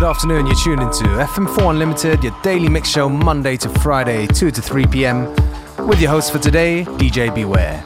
good afternoon. You're tuned into FM4 Unlimited, your daily mix show Monday to Friday, 2 to 3 p.m. With your host for today, DJ Beware.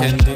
Aynaya bak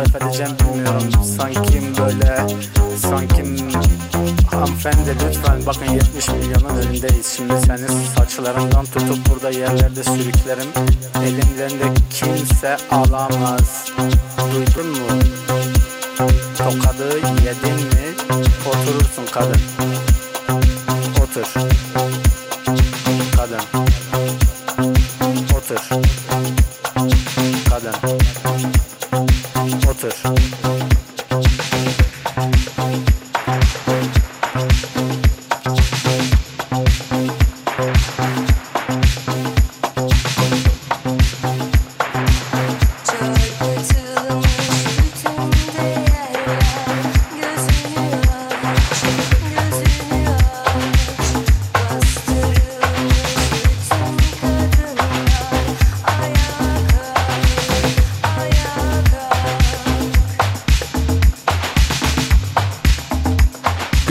nasıl tarif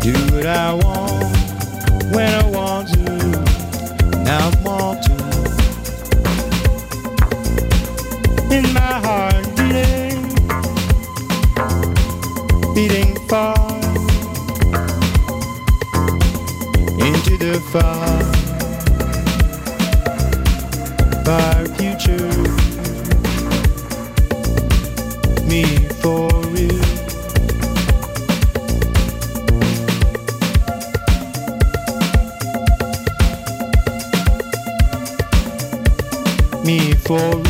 do what I want when I want to. Now I want to. In my heart beating, beating far into the far, far future. For.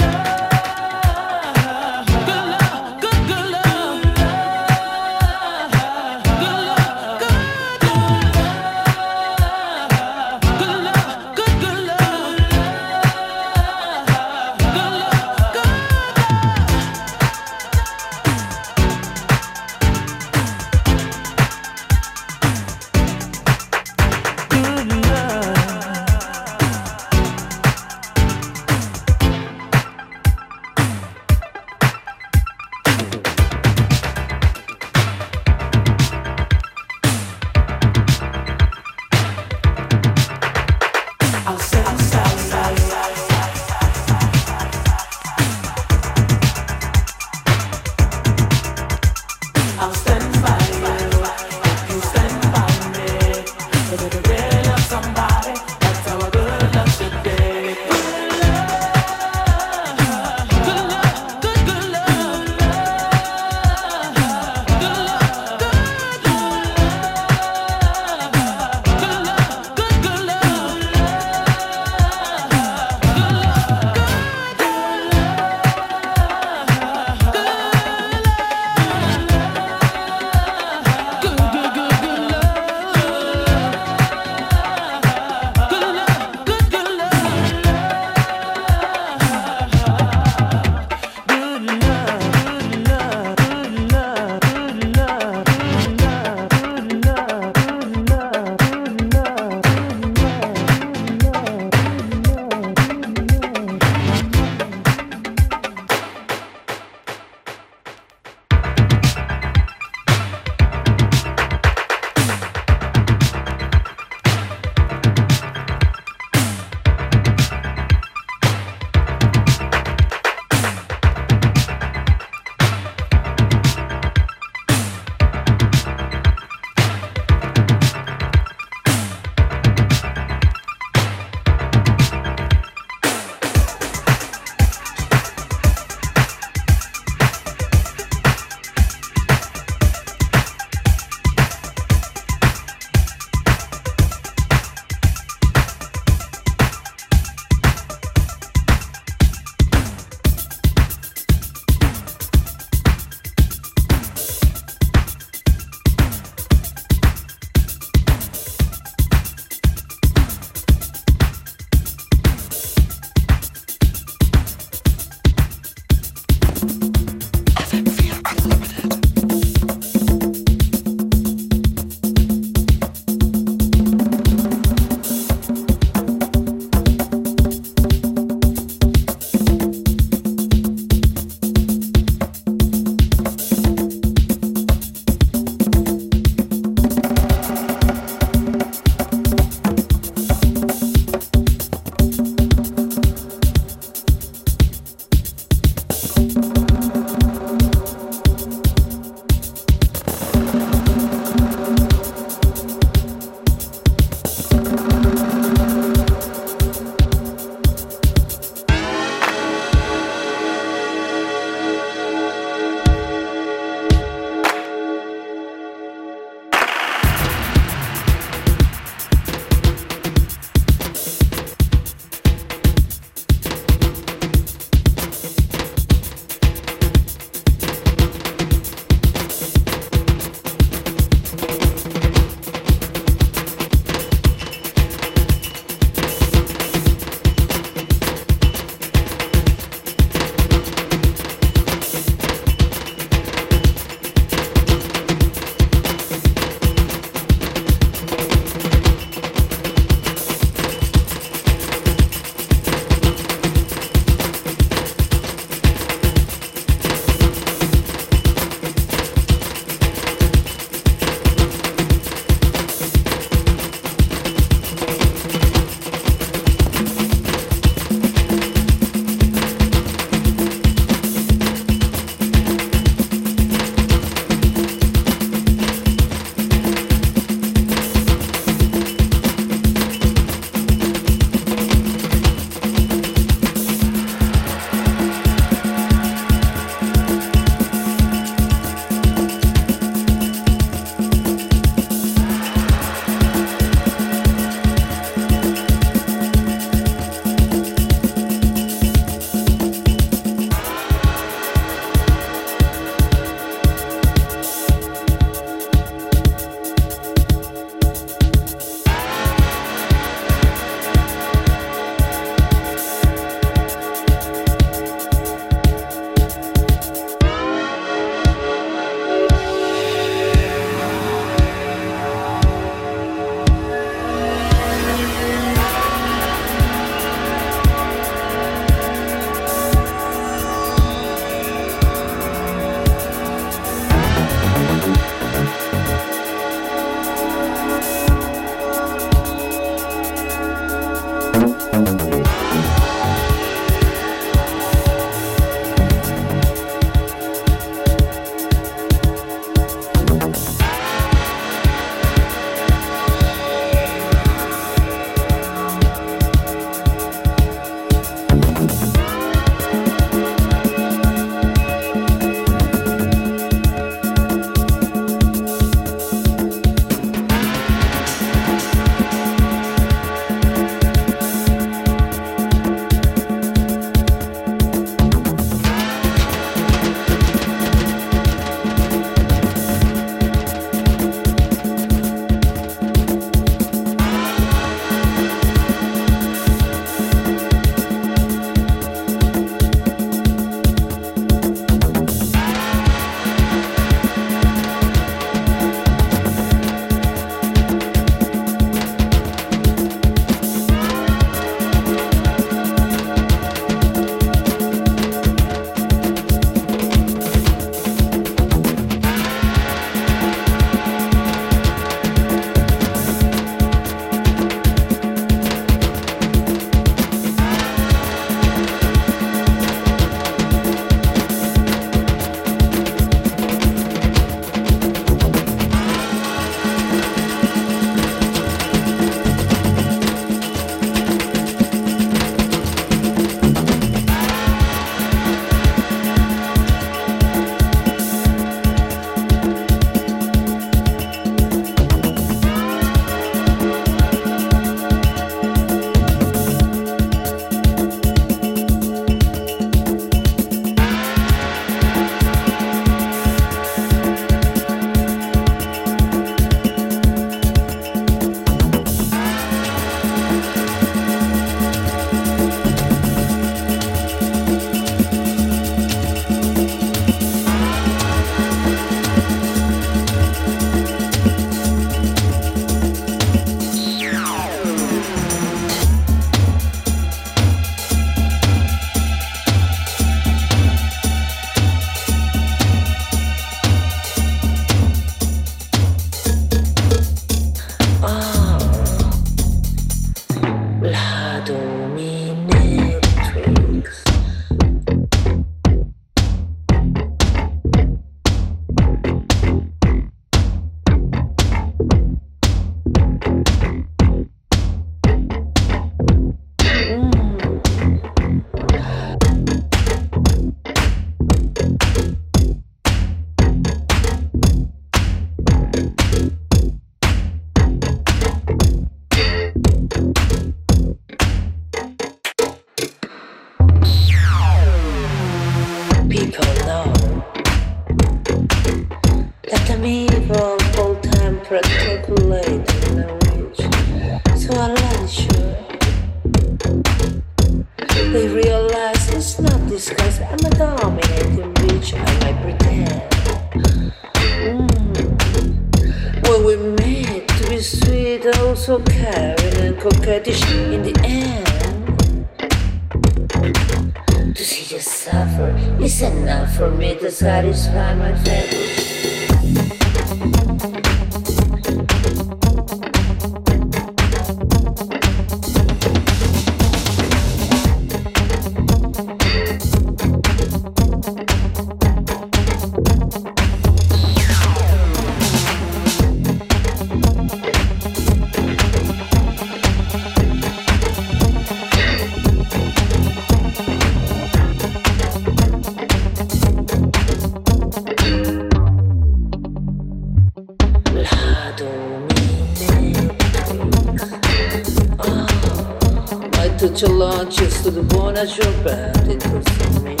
Launches to the bone at your back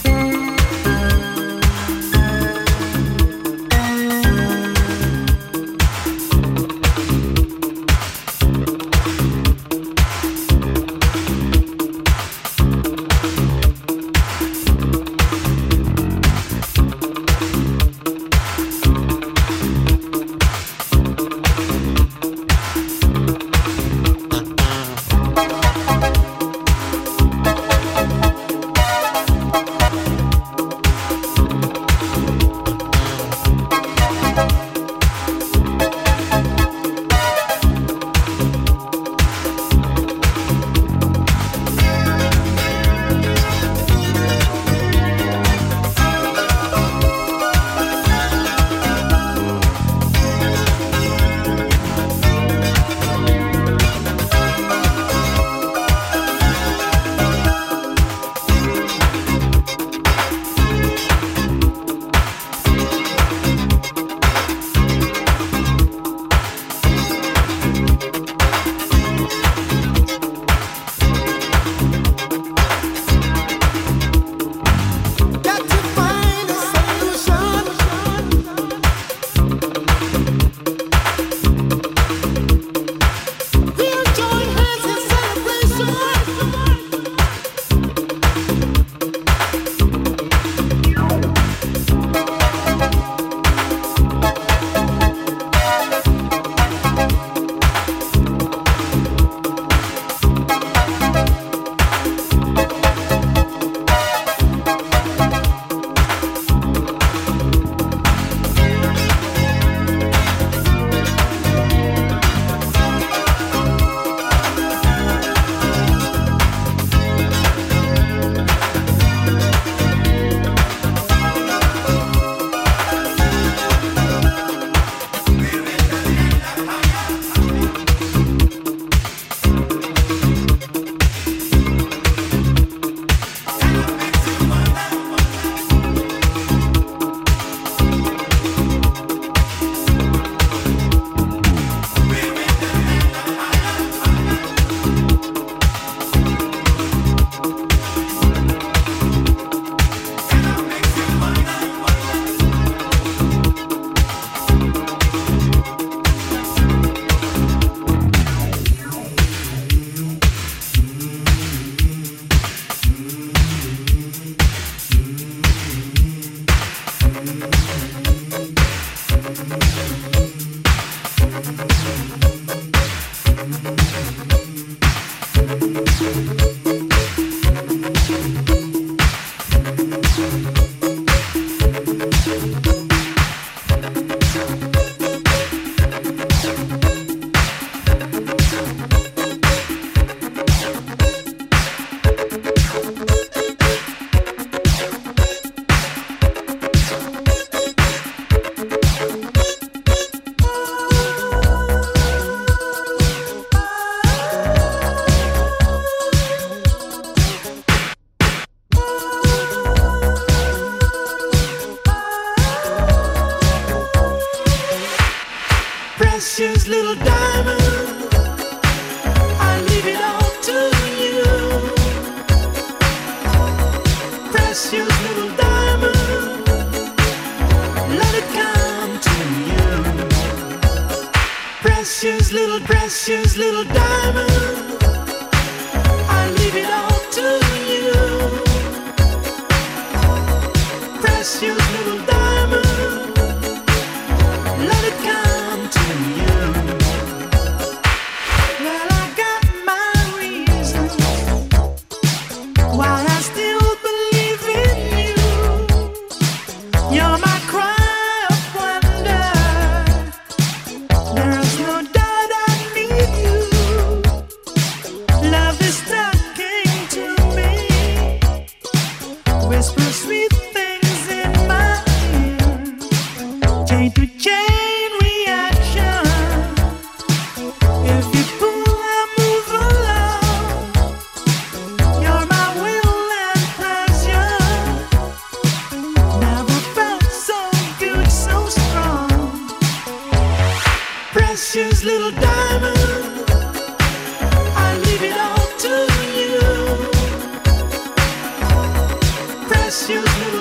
precious little diamond. I leave it all to you, precious little.